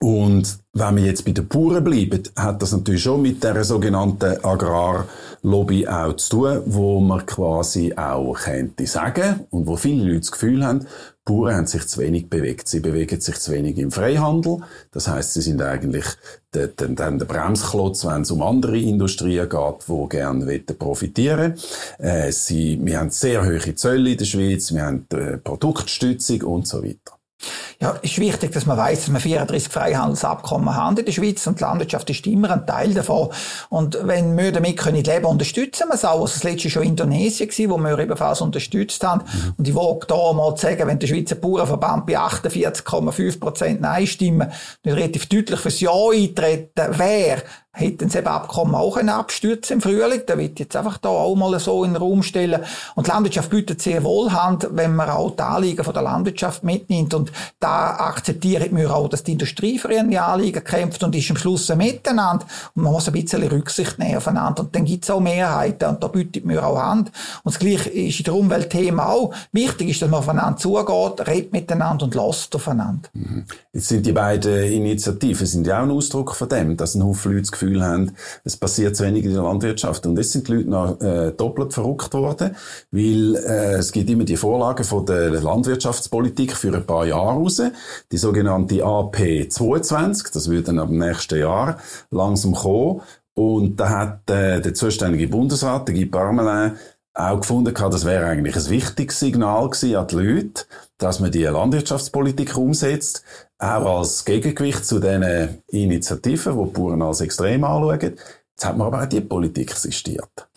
Und wenn wir jetzt bei den Bauern bleiben, hat das natürlich schon mit der sogenannten Agrarlobby auch zu tun, wo man quasi auch könnte sagen und wo viele Leute das Gefühl haben, Bauern haben sich zu wenig bewegt. Sie bewegen sich zu wenig im Freihandel. Das heißt, sie sind eigentlich der, der, der Bremsklotz, wenn es um andere Industrien geht, die gerne profitieren äh, sie, Wir haben sehr hohe Zölle in der Schweiz, wir haben äh, Produktstützung und so weiter. Ja, ist wichtig, dass man weiß, dass wir 34 Freihandelsabkommen haben in der Schweiz und die Landwirtschaft ist immer ein Teil davon. Und wenn wir damit können leben, unterstützen wir es auch. Also das letzte schon Indonesien gewesen, wo wir ebenfalls unterstützt haben. Mhm. Und ich wollte da mal sagen, wenn der Schweizer Bauernverband bei 48,5 Prozent Nein stimmen, nicht relativ deutlich fürs Ja eintreten wäre, hätten sie eben Abkommen auch einen Absturz im Frühling. Da wird jetzt einfach da auch mal so in den Raum stellen. Und die Landwirtschaft bietet sehr wohl Hand, wenn man auch die Anliegen von der Landwirtschaft mitnimmt. Und da akzeptieren wir auch, dass die Industrie für ihre Anliegen kämpft und ist am Schluss ein Miteinander. Und man muss ein bisschen Rücksicht nehmen aufeinander. Und dann gibt es auch Mehrheiten und da bietet mir auch Hand. Und das Gleiche ist in der Umweltthema auch. Wichtig ist, dass man aufeinander zugeht, redet miteinander und lässt aufeinander. Mhm. Jetzt sind die beiden Initiativen sind ja auch ein Ausdruck von dem, dass ein Haufen Leute das Gefühl haben, es passiert zu wenig in der Landwirtschaft. Und jetzt sind die Leute noch äh, doppelt verrückt worden, weil äh, es gibt immer die Vorlagen von der Landwirtschaftspolitik für ein paar Jahre raus, die sogenannte AP 22, das wird dann ab dem nächsten Jahr langsam kommen. Und da hat äh, der zuständige Bundesrat, der Guy Parmelin, auch gefunden das wäre eigentlich ein wichtiges Signal an die Leute, dass man die Landwirtschaftspolitik umsetzt, auch als Gegengewicht zu den Initiativen, die die Bauern als extrem anschauen. Jetzt hat man aber auch die Politik existiert.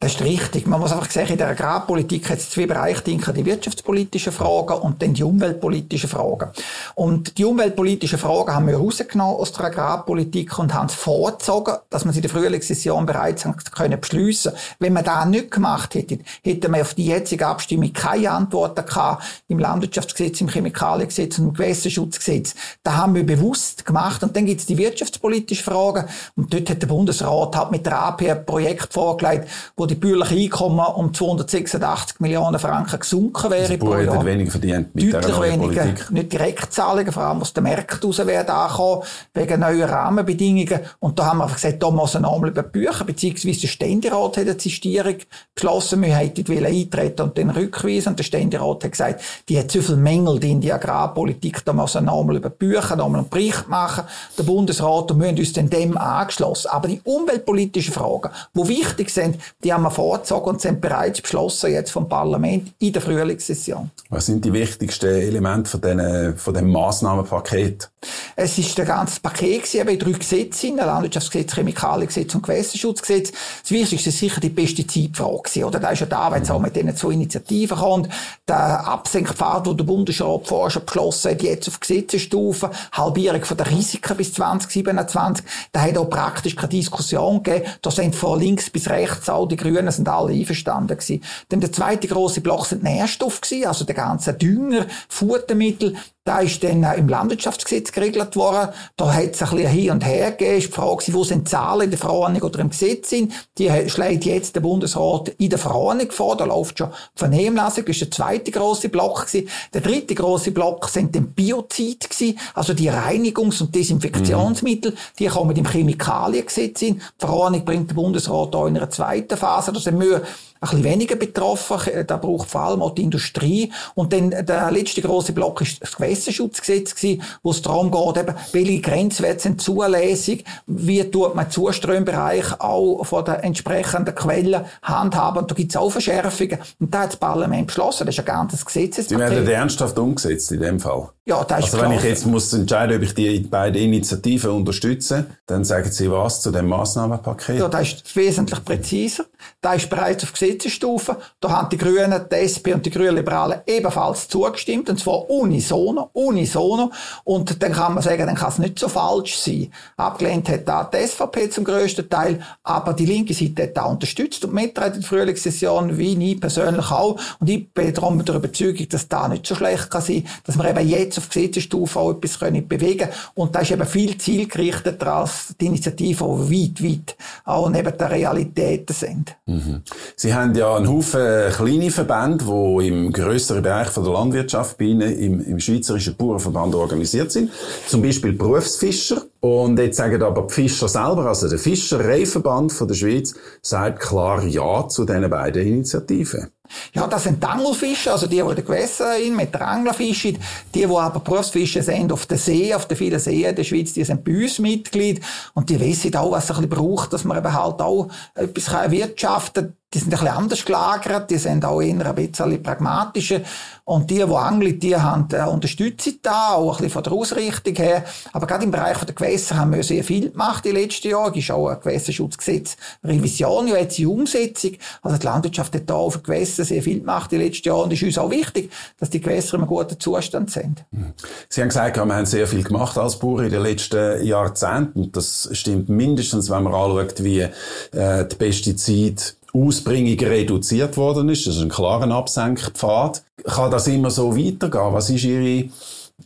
Das ist richtig. Man muss einfach sagen, in der Agrarpolitik hat es zwei Bereiche, die wirtschaftspolitischen Fragen und dann die umweltpolitischen Fragen. Und die umweltpolitischen Fragen haben wir rausgenommen aus der Agrarpolitik und haben es vorgezogen, dass man sie in der Frühlingssession bereits können beschliessen Wenn man das nicht gemacht hätte, hätten wir auf die jetzige Abstimmung keine Antworten gehabt im Landwirtschaftsgesetz, im Chemikaliengesetz und im Gewässerschutzgesetz. Da haben wir bewusst gemacht. Und dann gibt es die wirtschaftspolitischen Fragen. Und dort hat der Bundesrat halt mit der AP ein Projekt vorgelegt, wo die bürgerliche Einkommen um 286 Millionen Franken gesunken wäre. Also pro Jahr. weniger verdient mit Deutlich weniger. Politik. Nicht Direktzahlungen, vor allem aus den Märkten raus werden ankommen, wegen neuer Rahmenbedingungen. Und da haben wir einfach gesagt, da muss ein einmal über Bücher, beziehungsweise der Ständerat hat eine Zistierung beschlossen, wir hätten eintreten und den rückweisen. Und der Ständerat hat gesagt, die hat zu viel Mängel in die Agrarpolitik, da muss ein einmal über Bücher, einmal einen Bericht machen, der Bundesrat, und wir haben uns dann dem angeschlossen. Aber die umweltpolitischen Fragen, die wichtig sind, die haben wir vorgezogen und sind bereits beschlossen jetzt vom Parlament in der Frühlingssession. Was sind die wichtigsten Elemente von, den, von dem Massnahmenpaket? Es ist ein ganzes Paket gewesen, eben drei Gesetze, Landwirtschaftsgesetz, Chemikaliengesetz und Gewässerschutzgesetz. Das Wichtigste ist sicher die Pestizidfrage oder? Da ist ja da, wenn es auch mit diesen zwei Initiativen kommt. Der Absenkpfad, den der Bundesrat vorher schon beschlossen hat, jetzt auf Gesetzesstufe, Halbierung von der Risiken bis 2027, da hat auch praktisch keine Diskussion gegeben. Da sind von links bis rechts all die Grünen sind alle einverstanden gewesen. Dann der zweite große Block sind Nährstoffe gewesen, also der ganze Dünger, Futtermittel. Da ist dann im Landwirtschaftsgesetz geregelt worden. Da hat es ein bisschen hin und her gegeben. Die Frage, wo sind Zahlen in der Verordnung oder im Gesetz sind. Die schlägt jetzt der Bundesrat in der Verordnung vor. Da läuft schon die Vernehmlassung. Das ist der zweite große Block gewesen. Der dritte große Block sind dann Biozid gewesen. Also die Reinigungs- und Desinfektionsmittel. Mhm. Die kommen im Chemikaliengesetz in. Die Verordnung bringt der Bundesrat da in einer zweiten Phase. Da sind wir ein bisschen weniger betroffen. Da braucht vor allem auch die Industrie. Und dann der letzte große Block ist das Gewässerschutzgesetz gewesen, wo es darum geht, eben, welche Grenzwerte sind zulässig, wie tut man Zuströmbereich auch von den entsprechenden Quellen handhaben. Und da gibt es auch Verschärfungen. Und da hat das Parlament beschlossen. Das ist ein ganzes Gesetzespaket. Die werden ernsthaft umgesetzt in dem Fall? Ja, das ist Also wenn ich jetzt muss entscheiden, ob ich die beiden Initiativen unterstütze, dann sagen Sie was zu dem Massnahmenpaket? Ja, das ist wesentlich präziser. Da ist bereits auf Gesetzesstufe. Da haben die Grünen, die SP und die Grünen Liberalen ebenfalls zugestimmt. Und zwar unisono, unisono. Und dann kann man sagen, dann kann es nicht so falsch sein. Abgelehnt hat da die SVP zum grössten Teil, aber die linke Seite hat da unterstützt und mitgetragen in der Frühlingssession, wie ich persönlich auch. Und ich bin darum der Überzeugung, dass da nicht so schlecht kann sein, dass wir eben jetzt auf Gesetzesstufe auch etwas können bewegen Und da ist eben viel zielgerichteter als die Initiative, die weit, weit auch neben der Realität sind. Mhm. Sie haben ja einen Haufen kleine Verbände, die im grösseren Bereich von der Landwirtschaft bei Ihnen im, im Schweizerischen Bauernverband organisiert sind. Zum Beispiel Berufsfischer. Und jetzt sagen aber die Fischer selber, also der Fischereiverband von der Schweiz, sagt klar Ja zu diesen beiden Initiativen. Ja, das sind Angelfische, also die, die in den Gewässern mit der Anglerfische, die, die aber Berufsfische sind auf der See, auf den vielen Seen der Schweiz, die sind bei uns Mitglied und die wissen auch, was es ein bisschen braucht, dass man eben halt auch etwas erwirtschaften kann die sind ein bisschen anders gelagert, die sind auch eher ein bisschen pragmatischer. Und die, die angeln, die haben äh, Unterstützung da, auch ein bisschen von der Ausrichtung her. Aber gerade im Bereich der Gewässer haben wir sehr viel gemacht den letzten Jahren. Es ist auch ein Gewässerschutzgesetz Revision, ja jetzt die Umsetzung. Also die Landwirtschaft hat da auf den Gewässern sehr viel gemacht in letzten Jahren. Und es ist uns auch wichtig, dass die Gewässer in guten Zustand sind. Mhm. Sie haben gesagt, wir haben sehr viel gemacht als Bauer in den letzten Jahrzehnten. Das stimmt mindestens, wenn man anschaut, wie äh, die Pestizide Ausbringung reduziert worden ist. Das ist ein klarer Absenkpfad. Kann das immer so weitergehen? Was ist Ihre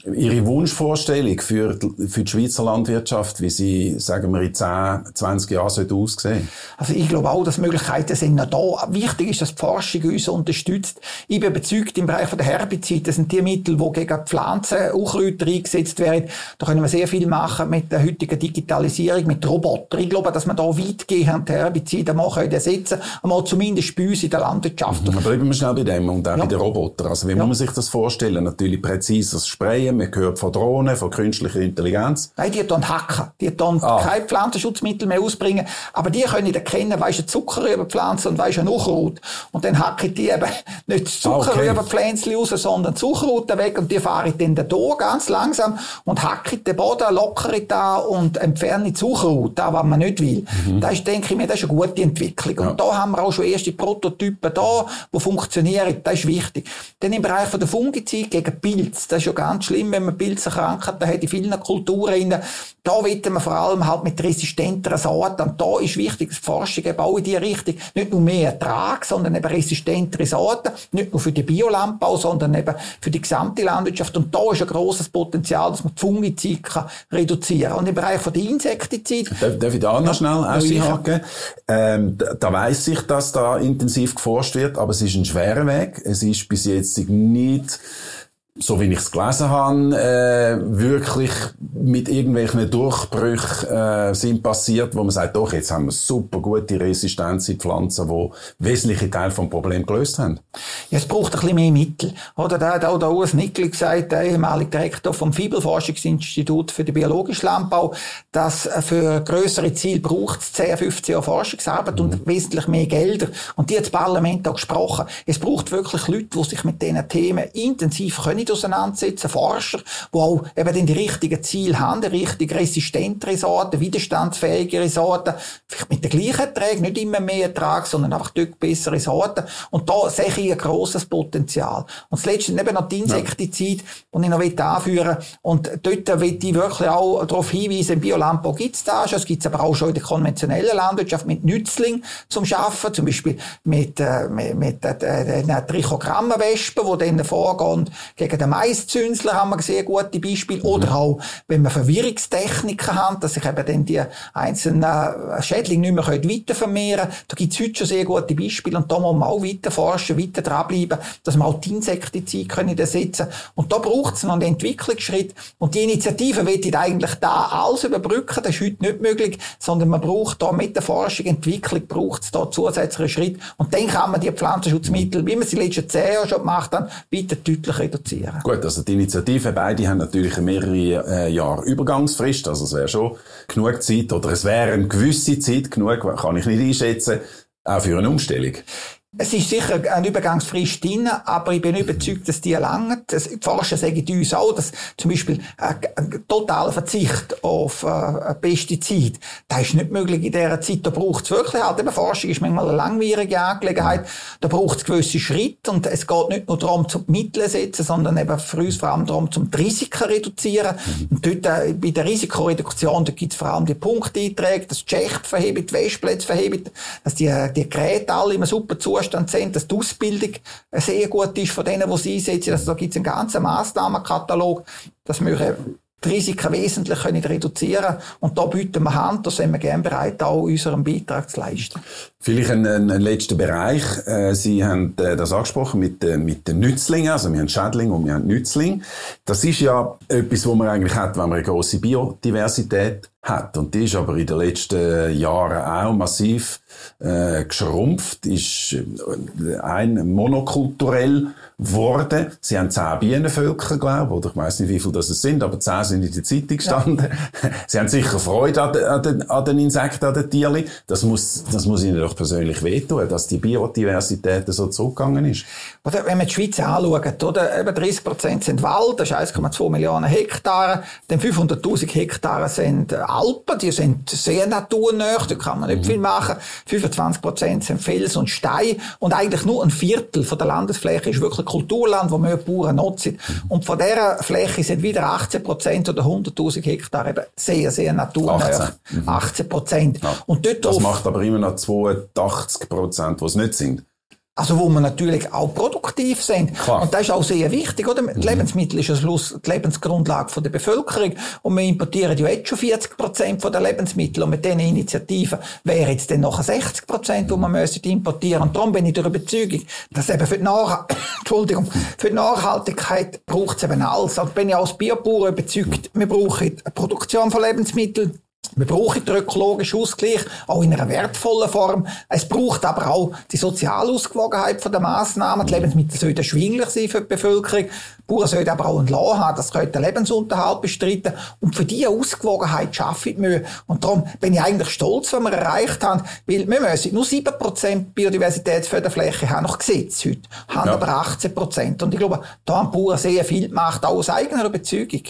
Ihre Wunschvorstellung für die, für die Schweizer Landwirtschaft, wie sie, sagen wir, in 10, 20 Jahren sollte aussehen? Also ich glaube auch, dass Möglichkeiten sind noch da. Wichtig ist, dass die Forschung uns unterstützt. Ich bin überzeugt, im Bereich der Herbizide, das sind die Mittel, die gegen Pflanzen, Unkräuter eingesetzt werden. Da können wir sehr viel machen mit der heutigen Digitalisierung, mit Robotern. Ich glaube, dass wir da weitgehend Herbizide machen ersetzen, einmal zumindest bei uns in der Landwirtschaft. Mhm, bleiben wir schnell bei dem und auch ja. bei den Robotern. Also wie ja. muss man sich das vorstellen? Natürlich präzises Sprayen Sprayen, man hört von Drohnen, von künstlicher Intelligenz. Nein, die tun hacken. Die tun ah. keine Pflanzenschutzmittel mehr ausbringen. Aber die können erkennen, weisst du Zuckerrübenpflanze und weisst du Nuchrut. Und dann hacken die eben nicht das Zuckerrübenpflänzchen raus, sondern Zuckerruten weg und die fahren dann da ganz langsam und hacken den Boden, lockern da und entfernen die Zuckerrut, da was man nicht will. Mhm. Das ist, denke ich mir, das ist eine gute Entwicklung. Ja. Und da haben wir auch schon erste Prototypen da, die funktionieren. Das ist wichtig. Dann im Bereich der Fungizid gegen Pilz, das ist ja ganz schlimm, wenn man Pilzerkrankheiten hat in vielen Kulturen. Da wollen wir vor allem halt mit resistenteren Sorten. Und da ist wichtig, dass die Forschung eben auch in die Richtung nicht nur mehr Ertrag, sondern eben resistentere Sorten. Nicht nur für den Biolandbau, sondern eben für die gesamte Landwirtschaft. Und da ist ein grosses Potenzial, dass man die Fungizid kann reduzieren Und im Bereich von der Insektizid. Darf, darf ich da noch schnell einhaken? Ähm, da, da weiss ich, dass da intensiv geforscht wird, aber es ist ein schwerer Weg. Es ist bis jetzt nicht so wie ich es gelesen habe, äh, wirklich mit irgendwelchen Durchbrüchen äh, sind passiert, wo man sagt, doch, jetzt haben wir super gute Resistenz in Pflanzen, die wesentliche Teile vom Problem gelöst haben. Ja, es braucht ein bisschen mehr Mittel. Oder da hat auch der Urs Nickel gesagt, der ehemalige Direktor vom Fibelforschungsinstitut für den biologischen Landbau, dass für größere Ziele braucht es 10, 15 Jahre Forschungsarbeit mhm. und wesentlich mehr Gelder. Und die hat das Parlament auch gesprochen. Es braucht wirklich Leute, die sich mit diesen Themen intensiv können nicht auseinandersetzen, Forscher, die auch eben die richtigen Ziele haben, die richtig resistentere Sorten, widerstandsfähigere Sorten, vielleicht mit den gleichen Erträgen, nicht immer mehr Ertrag, sondern einfach dort bessere Sorten. Und da sehe ich ein grosses Potenzial. Und das letzte eben noch die Insektizid, ja. die ich noch anführen will. Und dort will ich wirklich auch darauf hinweisen, im Biolandbau gibt es das schon, es gibt es aber auch schon in der konventionellen Landwirtschaft mit Nützling zum Schaffen, zum Beispiel mit, äh, mit, mit äh, den Trichogrammenwespen, die dann vorgehen gegen gegen den Maiszünsler haben wir sehr gute Beispiele. Mhm. Oder auch, wenn wir Verwirrungstechniken haben, dass sich eben dann die einzelnen äh, Schädlinge nicht mehr weiter vermehren können. Da gibt es heute schon sehr gute Beispiele. Und da muss man auch weiter forschen, weiter dranbleiben, dass wir auch die Insektizide können ersetzen Und da braucht es noch einen Entwicklungsschritt. Und die Initiative wird eigentlich da alles überbrücken. Das ist heute nicht möglich, sondern man braucht da mit der Forschung, Entwicklung, braucht es da zusätzliche Schritte. Und dann kann man die Pflanzenschutzmittel, wie man sie in den letzten zehn Jahren schon gemacht hat, weiter deutlich reduzieren. Gut, also die Initiative, beide haben natürlich mehrere äh, Jahre Übergangsfrist, also es wäre schon genug Zeit, oder es wäre eine gewisse Zeit genug, kann ich nicht einschätzen, auch für eine Umstellung. Es ist sicher eine Übergangsfrist drin, aber ich bin überzeugt, dass die langen. Die Forscher sagen uns auch, dass zum Beispiel ein totaler Verzicht auf äh, Pestizid, das ist nicht möglich in dieser Zeit. Da braucht es wirklich halt, eben Forschung ist manchmal eine langwierige Angelegenheit. Da braucht es gewisse Schritte und es geht nicht nur darum, zum Mittel setzen, sondern eben für uns vor allem darum, zum Risiken reduzieren. Und dort, äh, bei der Risikoreduktion, da gibt es vor allem die Punkteinträge, das Schächt verhebt, die Wäschplätze verhebt, dass die, die Geräte alle immer super Zustand Zustand sehen, dass die Ausbildung sehr gut ist von denen, die sie einsetzen. Also da gibt es einen ganzen Massnahmenkatalog, dass wir die Risiken wesentlich können reduzieren Und da bieten wir Hand, da sind wir gerne bereit, auch unseren Beitrag zu leisten. Vielleicht ein, ein, ein letzter Bereich. Äh, sie haben äh, das angesprochen mit, äh, mit den Nützlingen. Also wir haben Schädling und wir haben Nützling. Das ist ja etwas, was man eigentlich hat, wenn man eine grosse Biodiversität hat. Und die ist aber in den letzten Jahren auch massiv äh, geschrumpft, ist äh, ein monokulturell geworden. Sie haben zehn Bienenvölker, glaube ich, oder ich weiß nicht, wie viele das sind, aber zehn sind in der Zeitung gestanden. Ja. Sie haben sicher Freude an, an, den, an den Insekten, an den Tieren. Das muss, das muss ihnen doch persönlich wehtun, dass die Biodiversität so zurückgegangen ist. Oder wenn man die Schweiz anschaut, oder? Eben 30 Prozent sind Wald, das ist 1,2 Millionen Hektare. Dann 500.000 Hektare sind Alpen, die sind sehr naturnah, da kann man nicht mhm. viel machen. 25 Prozent sind Fels und Stein. Und eigentlich nur ein Viertel von der Landesfläche ist wirklich Kulturland, wo wir Bauern nutzen. Mhm. Und von dieser Fläche sind wieder 18 Prozent oder 100.000 Hektar eben sehr, sehr naturnah. 18, 18 Prozent. Ja. Und dort das macht aber immer noch 82 Prozent, die es nicht sind. Also wo wir natürlich auch produktiv sind. Klar. Und das ist auch sehr wichtig, oder? Mhm. Lebensmittel ist am Schluss die Lebensgrundlage der Bevölkerung. Und wir importieren ja jetzt schon 40 Prozent der Lebensmittel. Und mit diesen Initiativen wäre jetzt dann noch 60 Prozent, die man müsste importieren. Und darum bin ich der Überzeugung, dass eben für die, Nach Entschuldigung, für die Nachhaltigkeit braucht es eben alles. Und bin ich als Biobauer überzeugt, wir brauchen eine Produktion von Lebensmitteln, wir brauchen den ökologischen Ausgleich, auch in einer wertvollen Form. Es braucht aber auch die soziale Ausgewogenheit der Massnahmen. Die Lebensmittel sollten erschwinglich sein für die Bevölkerung. Die Bauern sollten aber auch einen Lohn haben, das könnte den Lebensunterhalt bestreiten. Und für diese Ausgewogenheit schaffen wir. Und darum bin ich eigentlich stolz, was wir erreicht haben, weil wir müssen nur 7% Biodiversitätsförderfläche haben nach Gesetz heute, haben ja. aber 18%. Und ich glaube, da haben die Bauern sehr viel gemacht, auch aus eigener Überzeugung.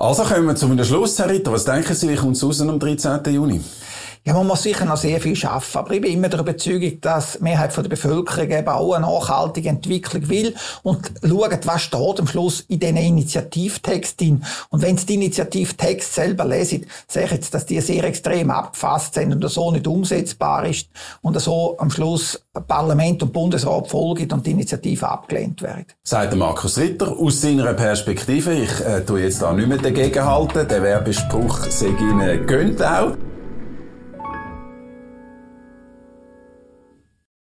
Also kommen wir zu einem Schluss, Herr Ritter. Was denken Sie, wie kommt es raus am 13. Juni? Ja, man muss sicher noch sehr viel schaffen. Aber ich bin immer der Überzeugung, dass die Mehrheit der Bevölkerung eben auch eine nachhaltige Entwicklung will und schaut, was steht am Schluss in diesen Initiativtexten. Und wenn Sie die Initiativtext selber lesen, sehe ich jetzt, dass die sehr extrem abgefasst sind und so nicht umsetzbar ist und so am Schluss Parlament und Bundesrat folgen und die Initiative abgelehnt wird. Sagt Markus Ritter aus seiner Perspektive. Ich äh, tue jetzt da nicht mehr dagegen halten. Der Werbespruch sei Ihnen gönnt auch.